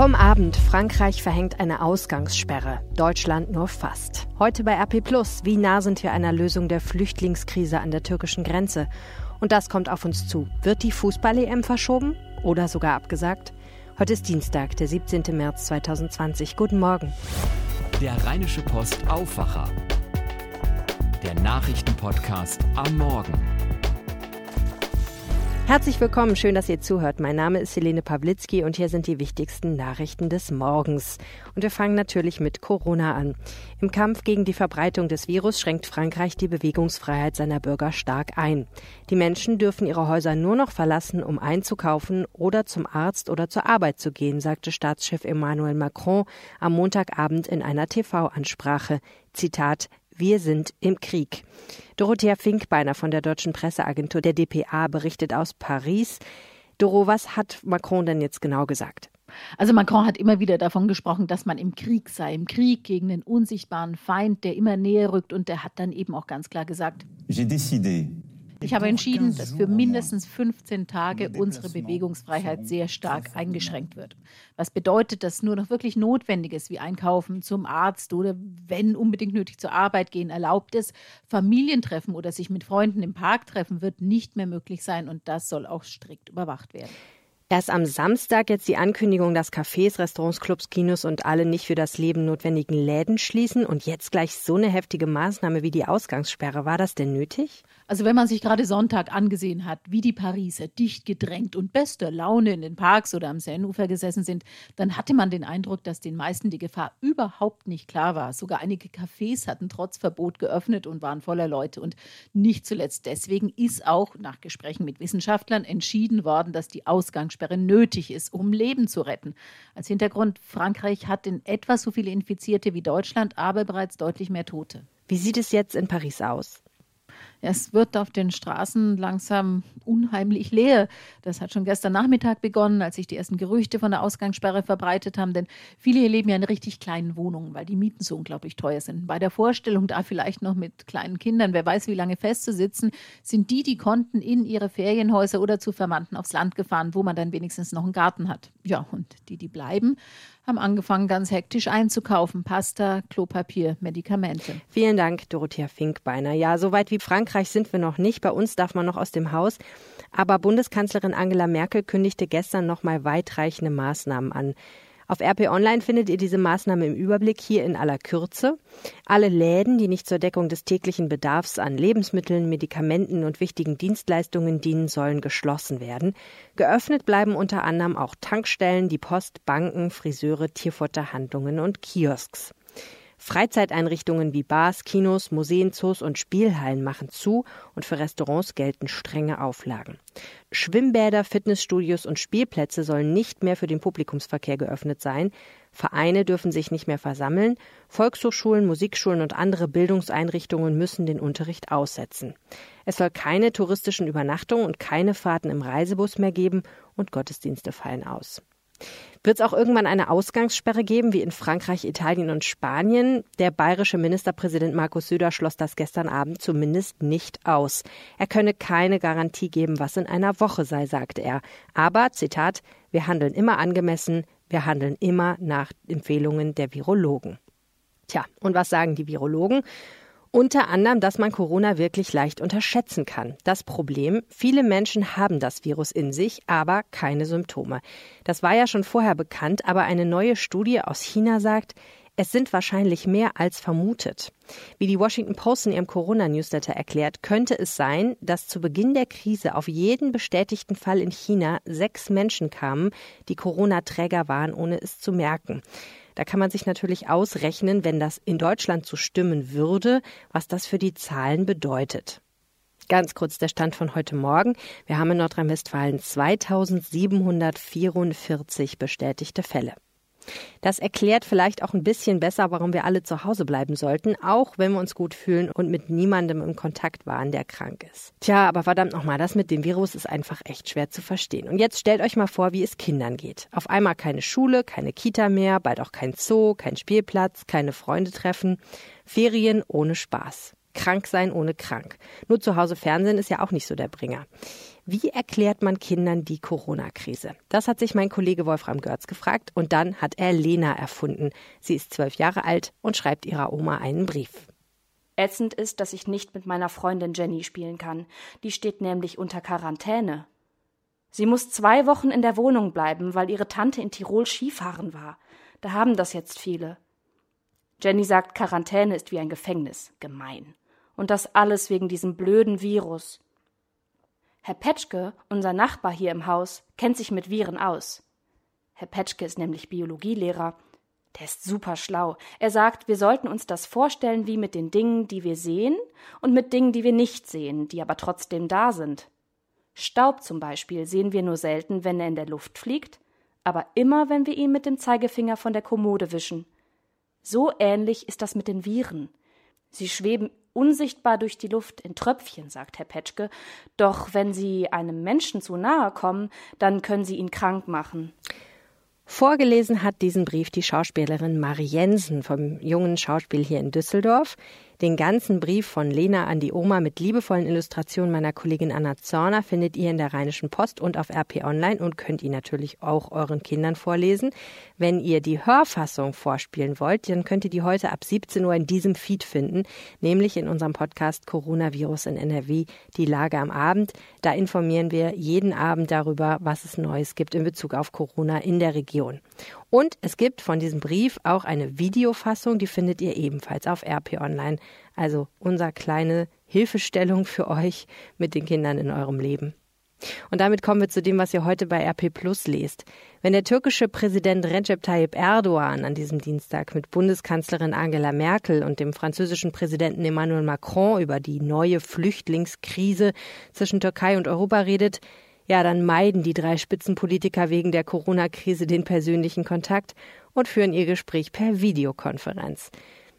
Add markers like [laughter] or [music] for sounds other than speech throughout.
Vom Abend. Frankreich verhängt eine Ausgangssperre. Deutschland nur fast. Heute bei RP Plus. Wie nah sind wir einer Lösung der Flüchtlingskrise an der türkischen Grenze? Und das kommt auf uns zu. Wird die Fußball-EM verschoben? Oder sogar abgesagt? Heute ist Dienstag, der 17. März 2020. Guten Morgen. Der Rheinische Post Aufwacher. Der Nachrichtenpodcast am Morgen. Herzlich willkommen, schön, dass ihr zuhört. Mein Name ist Helene Pawlitzki und hier sind die wichtigsten Nachrichten des Morgens. Und wir fangen natürlich mit Corona an. Im Kampf gegen die Verbreitung des Virus schränkt Frankreich die Bewegungsfreiheit seiner Bürger stark ein. Die Menschen dürfen ihre Häuser nur noch verlassen, um einzukaufen oder zum Arzt oder zur Arbeit zu gehen, sagte Staatschef Emmanuel Macron am Montagabend in einer TV-Ansprache. Zitat wir sind im Krieg. Dorothea Finkbeiner von der deutschen Presseagentur der dpa berichtet aus Paris. Doro, was hat Macron denn jetzt genau gesagt? Also Macron hat immer wieder davon gesprochen, dass man im Krieg sei, im Krieg gegen den unsichtbaren Feind, der immer näher rückt. Und der hat dann eben auch ganz klar gesagt, J'ai décidé ich habe entschieden, dass für mindestens 15 Tage unsere Bewegungsfreiheit sehr stark eingeschränkt wird. Was bedeutet, dass nur noch wirklich Notwendiges wie Einkaufen zum Arzt oder wenn unbedingt nötig zur Arbeit gehen erlaubt ist. Familientreffen oder sich mit Freunden im Park treffen wird nicht mehr möglich sein und das soll auch strikt überwacht werden. Erst am Samstag jetzt die Ankündigung, dass Cafés, Restaurants, Clubs, Kinos und alle nicht für das Leben notwendigen Läden schließen und jetzt gleich so eine heftige Maßnahme wie die Ausgangssperre. War das denn nötig? Also wenn man sich gerade Sonntag angesehen hat, wie die Pariser dicht gedrängt und bester Laune in den Parks oder am Seineufer gesessen sind, dann hatte man den Eindruck, dass den meisten die Gefahr überhaupt nicht klar war. Sogar einige Cafés hatten trotz Verbot geöffnet und waren voller Leute. Und nicht zuletzt deswegen ist auch nach Gesprächen mit Wissenschaftlern entschieden worden, dass die Ausgangssperre Ausgangssperre nötig ist, um Leben zu retten. Als Hintergrund, Frankreich hat in etwa so viele Infizierte wie Deutschland, aber bereits deutlich mehr Tote. Wie sieht es jetzt in Paris aus? Es wird auf den Straßen langsam unheimlich leer. Das hat schon gestern Nachmittag begonnen, als sich die ersten Gerüchte von der Ausgangssperre verbreitet haben. Denn viele hier leben ja in richtig kleinen Wohnungen, weil die Mieten so unglaublich teuer sind. Bei der Vorstellung, da vielleicht noch mit kleinen Kindern, wer weiß, wie lange festzusitzen, sind die, die konnten, in ihre Ferienhäuser oder zu Verwandten aufs Land gefahren, wo man dann wenigstens noch einen Garten hat. Ja, und die, die bleiben, haben angefangen, ganz hektisch einzukaufen. Pasta, Klopapier, Medikamente. Vielen Dank, Dorothea Finkbeiner. Ja, so weit wie Frankreich sind wir noch nicht. Bei uns darf man noch aus dem Haus. Aber Bundeskanzlerin Angela Merkel kündigte gestern noch mal weitreichende Maßnahmen an. Auf RP Online findet ihr diese Maßnahme im Überblick hier in aller Kürze. Alle Läden, die nicht zur Deckung des täglichen Bedarfs an Lebensmitteln, Medikamenten und wichtigen Dienstleistungen dienen, sollen geschlossen werden. Geöffnet bleiben unter anderem auch Tankstellen, die Post, Banken, Friseure, Tierfutterhandlungen und Kiosks. Freizeiteinrichtungen wie Bars, Kinos, Museen, Zoos und Spielhallen machen zu und für Restaurants gelten strenge Auflagen. Schwimmbäder, Fitnessstudios und Spielplätze sollen nicht mehr für den Publikumsverkehr geöffnet sein. Vereine dürfen sich nicht mehr versammeln. Volkshochschulen, Musikschulen und andere Bildungseinrichtungen müssen den Unterricht aussetzen. Es soll keine touristischen Übernachtungen und keine Fahrten im Reisebus mehr geben und Gottesdienste fallen aus. Wird es auch irgendwann eine Ausgangssperre geben, wie in Frankreich, Italien und Spanien? Der bayerische Ministerpräsident Markus Söder schloss das gestern Abend zumindest nicht aus. Er könne keine Garantie geben, was in einer Woche sei, sagte er. Aber, Zitat, wir handeln immer angemessen, wir handeln immer nach Empfehlungen der Virologen. Tja, und was sagen die Virologen? Unter anderem, dass man Corona wirklich leicht unterschätzen kann. Das Problem, viele Menschen haben das Virus in sich, aber keine Symptome. Das war ja schon vorher bekannt, aber eine neue Studie aus China sagt, es sind wahrscheinlich mehr als vermutet. Wie die Washington Post in ihrem Corona-Newsletter erklärt, könnte es sein, dass zu Beginn der Krise auf jeden bestätigten Fall in China sechs Menschen kamen, die Corona-Träger waren, ohne es zu merken. Da kann man sich natürlich ausrechnen, wenn das in Deutschland so stimmen würde, was das für die Zahlen bedeutet. Ganz kurz der Stand von heute Morgen. Wir haben in Nordrhein-Westfalen 2744 bestätigte Fälle. Das erklärt vielleicht auch ein bisschen besser, warum wir alle zu Hause bleiben sollten, auch wenn wir uns gut fühlen und mit niemandem im Kontakt waren, der krank ist. Tja, aber verdammt nochmal, das mit dem Virus ist einfach echt schwer zu verstehen. Und jetzt stellt euch mal vor, wie es Kindern geht. Auf einmal keine Schule, keine Kita mehr, bald auch kein Zoo, kein Spielplatz, keine Freunde treffen, Ferien ohne Spaß. Krank sein ohne krank. Nur zu Hause Fernsehen ist ja auch nicht so der Bringer. Wie erklärt man Kindern die Corona-Krise? Das hat sich mein Kollege Wolfram Görz gefragt und dann hat er Lena erfunden. Sie ist zwölf Jahre alt und schreibt ihrer Oma einen Brief. Ätzend ist, dass ich nicht mit meiner Freundin Jenny spielen kann. Die steht nämlich unter Quarantäne. Sie muss zwei Wochen in der Wohnung bleiben, weil ihre Tante in Tirol Skifahren war. Da haben das jetzt viele. Jenny sagt, Quarantäne ist wie ein Gefängnis. Gemein. Und das alles wegen diesem blöden Virus. Herr Petschke, unser Nachbar hier im Haus, kennt sich mit Viren aus. Herr Petschke ist nämlich Biologielehrer. Der ist super schlau. Er sagt, wir sollten uns das vorstellen wie mit den Dingen, die wir sehen und mit Dingen, die wir nicht sehen, die aber trotzdem da sind. Staub zum Beispiel sehen wir nur selten, wenn er in der Luft fliegt, aber immer, wenn wir ihn mit dem Zeigefinger von der Kommode wischen. So ähnlich ist das mit den Viren. Sie schweben unsichtbar durch die Luft in Tröpfchen, sagt Herr Petschke, doch wenn sie einem Menschen zu nahe kommen, dann können sie ihn krank machen. Vorgelesen hat diesen Brief die Schauspielerin Marie Jensen vom jungen Schauspiel hier in Düsseldorf. Den ganzen Brief von Lena an die Oma mit liebevollen Illustrationen meiner Kollegin Anna Zorner findet ihr in der Rheinischen Post und auf RP Online und könnt ihr natürlich auch euren Kindern vorlesen. Wenn ihr die Hörfassung vorspielen wollt, dann könnt ihr die heute ab 17 Uhr in diesem Feed finden, nämlich in unserem Podcast Coronavirus in NRW, die Lage am Abend. Da informieren wir jeden Abend darüber, was es Neues gibt in Bezug auf Corona in der Region. Und es gibt von diesem Brief auch eine Videofassung, die findet ihr ebenfalls auf RP Online. Also unser kleine Hilfestellung für euch mit den Kindern in eurem Leben. Und damit kommen wir zu dem, was ihr heute bei RP Plus lest. Wenn der türkische Präsident Recep Tayyip Erdogan an diesem Dienstag mit Bundeskanzlerin Angela Merkel und dem französischen Präsidenten Emmanuel Macron über die neue Flüchtlingskrise zwischen Türkei und Europa redet, ja, dann meiden die drei Spitzenpolitiker wegen der Corona-Krise den persönlichen Kontakt und führen ihr Gespräch per Videokonferenz.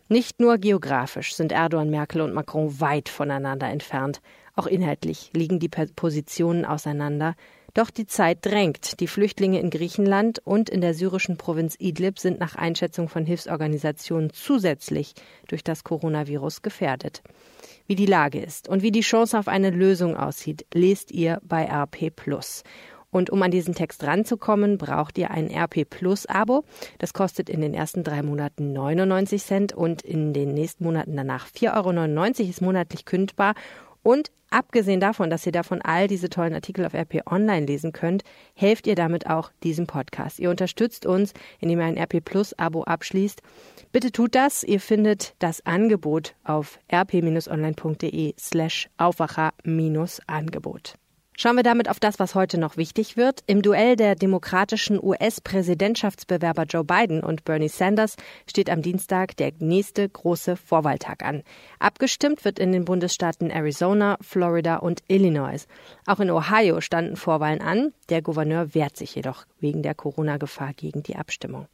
Nicht nur geografisch sind Erdogan, Merkel und Macron weit voneinander entfernt. Auch inhaltlich liegen die Positionen auseinander. Doch die Zeit drängt. Die Flüchtlinge in Griechenland und in der syrischen Provinz Idlib sind nach Einschätzung von Hilfsorganisationen zusätzlich durch das Coronavirus gefährdet wie die Lage ist und wie die Chance auf eine Lösung aussieht, lest ihr bei RP Plus. Und um an diesen Text ranzukommen, braucht ihr ein RP Plus Abo. Das kostet in den ersten drei Monaten 99 Cent und in den nächsten Monaten danach 4,99 Euro ist monatlich kündbar. Und abgesehen davon, dass ihr davon all diese tollen Artikel auf RP Online lesen könnt, helft ihr damit auch diesem Podcast. Ihr unterstützt uns, indem ihr ein RP Plus Abo abschließt. Bitte tut das. Ihr findet das Angebot auf rp-online.de slash Aufwacher-Angebot. Schauen wir damit auf das, was heute noch wichtig wird. Im Duell der demokratischen US-Präsidentschaftsbewerber Joe Biden und Bernie Sanders steht am Dienstag der nächste große Vorwahltag an. Abgestimmt wird in den Bundesstaaten Arizona, Florida und Illinois. Auch in Ohio standen Vorwahlen an. Der Gouverneur wehrt sich jedoch wegen der Corona-Gefahr gegen die Abstimmung.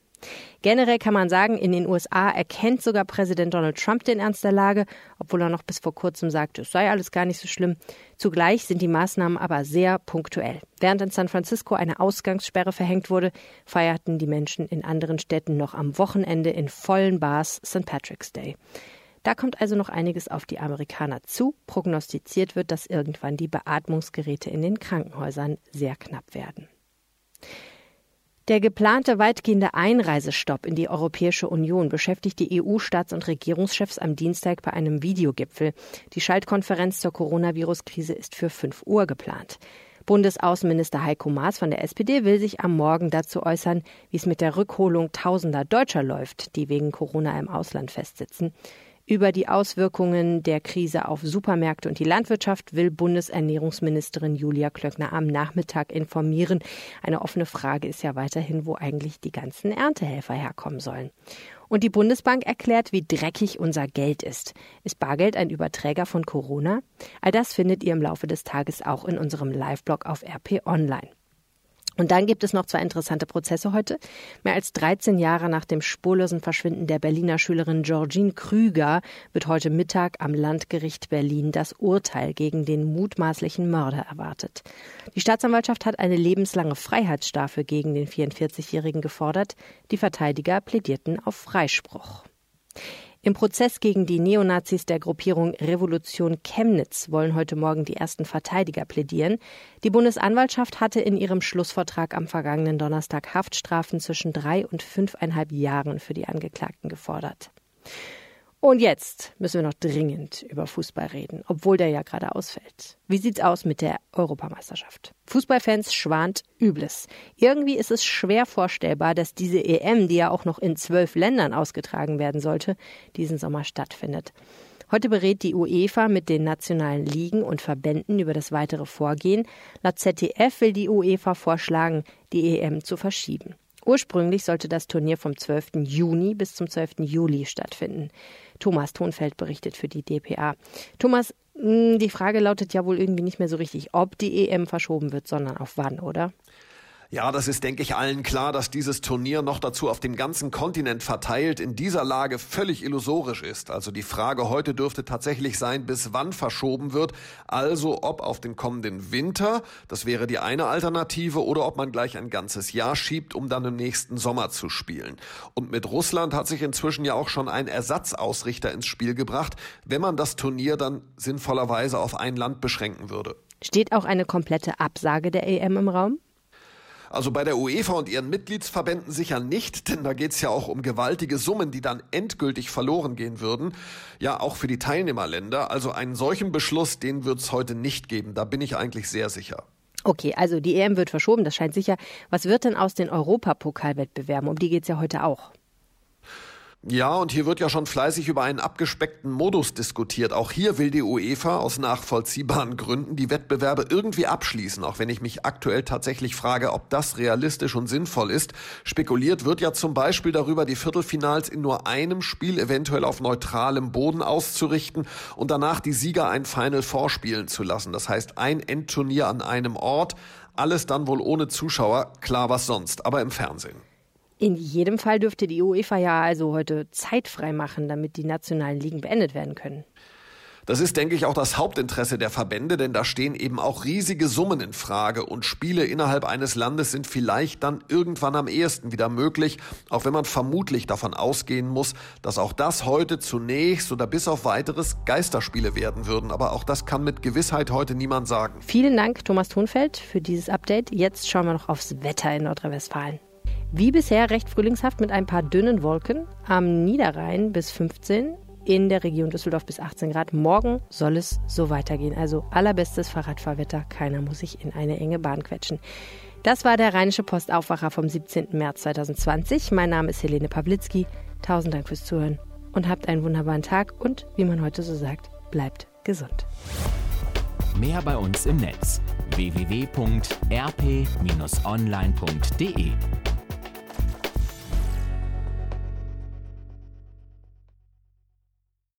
Generell kann man sagen, in den USA erkennt sogar Präsident Donald Trump den Ernst der Lage, obwohl er noch bis vor kurzem sagte, es sei alles gar nicht so schlimm. Zugleich sind die Maßnahmen aber sehr punktuell. Während in San Francisco eine Ausgangssperre verhängt wurde, feierten die Menschen in anderen Städten noch am Wochenende in vollen Bars St. Patrick's Day. Da kommt also noch einiges auf die Amerikaner zu. Prognostiziert wird, dass irgendwann die Beatmungsgeräte in den Krankenhäusern sehr knapp werden. Der geplante weitgehende Einreisestopp in die Europäische Union beschäftigt die EU-Staats- und Regierungschefs am Dienstag bei einem Videogipfel. Die Schaltkonferenz zur Coronavirus-Krise ist für 5 Uhr geplant. Bundesaußenminister Heiko Maas von der SPD will sich am Morgen dazu äußern, wie es mit der Rückholung tausender Deutscher läuft, die wegen Corona im Ausland festsitzen. Über die Auswirkungen der Krise auf Supermärkte und die Landwirtschaft will Bundesernährungsministerin Julia Klöckner am Nachmittag informieren. Eine offene Frage ist ja weiterhin, wo eigentlich die ganzen Erntehelfer herkommen sollen. Und die Bundesbank erklärt, wie dreckig unser Geld ist. Ist Bargeld ein Überträger von Corona? All das findet ihr im Laufe des Tages auch in unserem Live-Blog auf RP Online. Und dann gibt es noch zwei interessante Prozesse heute. Mehr als 13 Jahre nach dem spurlosen Verschwinden der Berliner Schülerin Georgine Krüger wird heute Mittag am Landgericht Berlin das Urteil gegen den mutmaßlichen Mörder erwartet. Die Staatsanwaltschaft hat eine lebenslange Freiheitsstrafe gegen den 44-Jährigen gefordert. Die Verteidiger plädierten auf Freispruch. Im Prozess gegen die Neonazis der Gruppierung Revolution Chemnitz wollen heute Morgen die ersten Verteidiger plädieren. Die Bundesanwaltschaft hatte in ihrem Schlussvortrag am vergangenen Donnerstag Haftstrafen zwischen drei und fünfeinhalb Jahren für die Angeklagten gefordert. Und jetzt müssen wir noch dringend über Fußball reden, obwohl der ja gerade ausfällt. Wie sieht's aus mit der Europameisterschaft? Fußballfans schwant Übles. Irgendwie ist es schwer vorstellbar, dass diese EM, die ja auch noch in zwölf Ländern ausgetragen werden sollte, diesen Sommer stattfindet. Heute berät die UEFA mit den nationalen Ligen und Verbänden über das weitere Vorgehen. Laut ZDF will die UEFA vorschlagen, die EM zu verschieben. Ursprünglich sollte das Turnier vom 12. Juni bis zum 12. Juli stattfinden. Thomas Thonfeld berichtet für die DPA. Thomas, hm, die Frage lautet ja wohl irgendwie nicht mehr so richtig, ob die EM verschoben wird, sondern auf wann, oder? Ja, das ist, denke ich, allen klar, dass dieses Turnier noch dazu auf dem ganzen Kontinent verteilt in dieser Lage völlig illusorisch ist. Also die Frage heute dürfte tatsächlich sein, bis wann verschoben wird. Also ob auf den kommenden Winter, das wäre die eine Alternative, oder ob man gleich ein ganzes Jahr schiebt, um dann im nächsten Sommer zu spielen. Und mit Russland hat sich inzwischen ja auch schon ein Ersatzausrichter ins Spiel gebracht, wenn man das Turnier dann sinnvollerweise auf ein Land beschränken würde. Steht auch eine komplette Absage der EM im Raum? Also bei der UEFA und ihren Mitgliedsverbänden sicher nicht, [laughs] denn da geht es ja auch um gewaltige Summen, die dann endgültig verloren gehen würden. Ja, auch für die Teilnehmerländer. Also einen solchen Beschluss, den wird es heute nicht geben. Da bin ich eigentlich sehr sicher. Okay, also die EM wird verschoben, das scheint sicher. Was wird denn aus den Europapokalwettbewerben? Um die geht es ja heute auch. Ja, und hier wird ja schon fleißig über einen abgespeckten Modus diskutiert. Auch hier will die UEFA aus nachvollziehbaren Gründen die Wettbewerbe irgendwie abschließen, auch wenn ich mich aktuell tatsächlich frage, ob das realistisch und sinnvoll ist. Spekuliert wird ja zum Beispiel darüber, die Viertelfinals in nur einem Spiel eventuell auf neutralem Boden auszurichten und danach die Sieger ein Final vorspielen zu lassen. Das heißt, ein Endturnier an einem Ort, alles dann wohl ohne Zuschauer, klar was sonst, aber im Fernsehen. In jedem Fall dürfte die UEFA ja also heute Zeit frei machen, damit die nationalen Ligen beendet werden können. Das ist, denke ich, auch das Hauptinteresse der Verbände, denn da stehen eben auch riesige Summen in Frage und Spiele innerhalb eines Landes sind vielleicht dann irgendwann am ehesten wieder möglich, auch wenn man vermutlich davon ausgehen muss, dass auch das heute zunächst oder bis auf weiteres Geisterspiele werden würden. Aber auch das kann mit Gewissheit heute niemand sagen. Vielen Dank, Thomas Thunfeld, für dieses Update. Jetzt schauen wir noch aufs Wetter in Nordrhein-Westfalen. Wie bisher recht frühlingshaft mit ein paar dünnen Wolken. Am Niederrhein bis 15, in der Region Düsseldorf bis 18 Grad. Morgen soll es so weitergehen. Also allerbestes Fahrradfahrwetter. Keiner muss sich in eine enge Bahn quetschen. Das war der Rheinische Postaufwacher vom 17. März 2020. Mein Name ist Helene Pawlitzki. Tausend Dank fürs Zuhören und habt einen wunderbaren Tag und, wie man heute so sagt, bleibt gesund. Mehr bei uns im Netz www.rp-online.de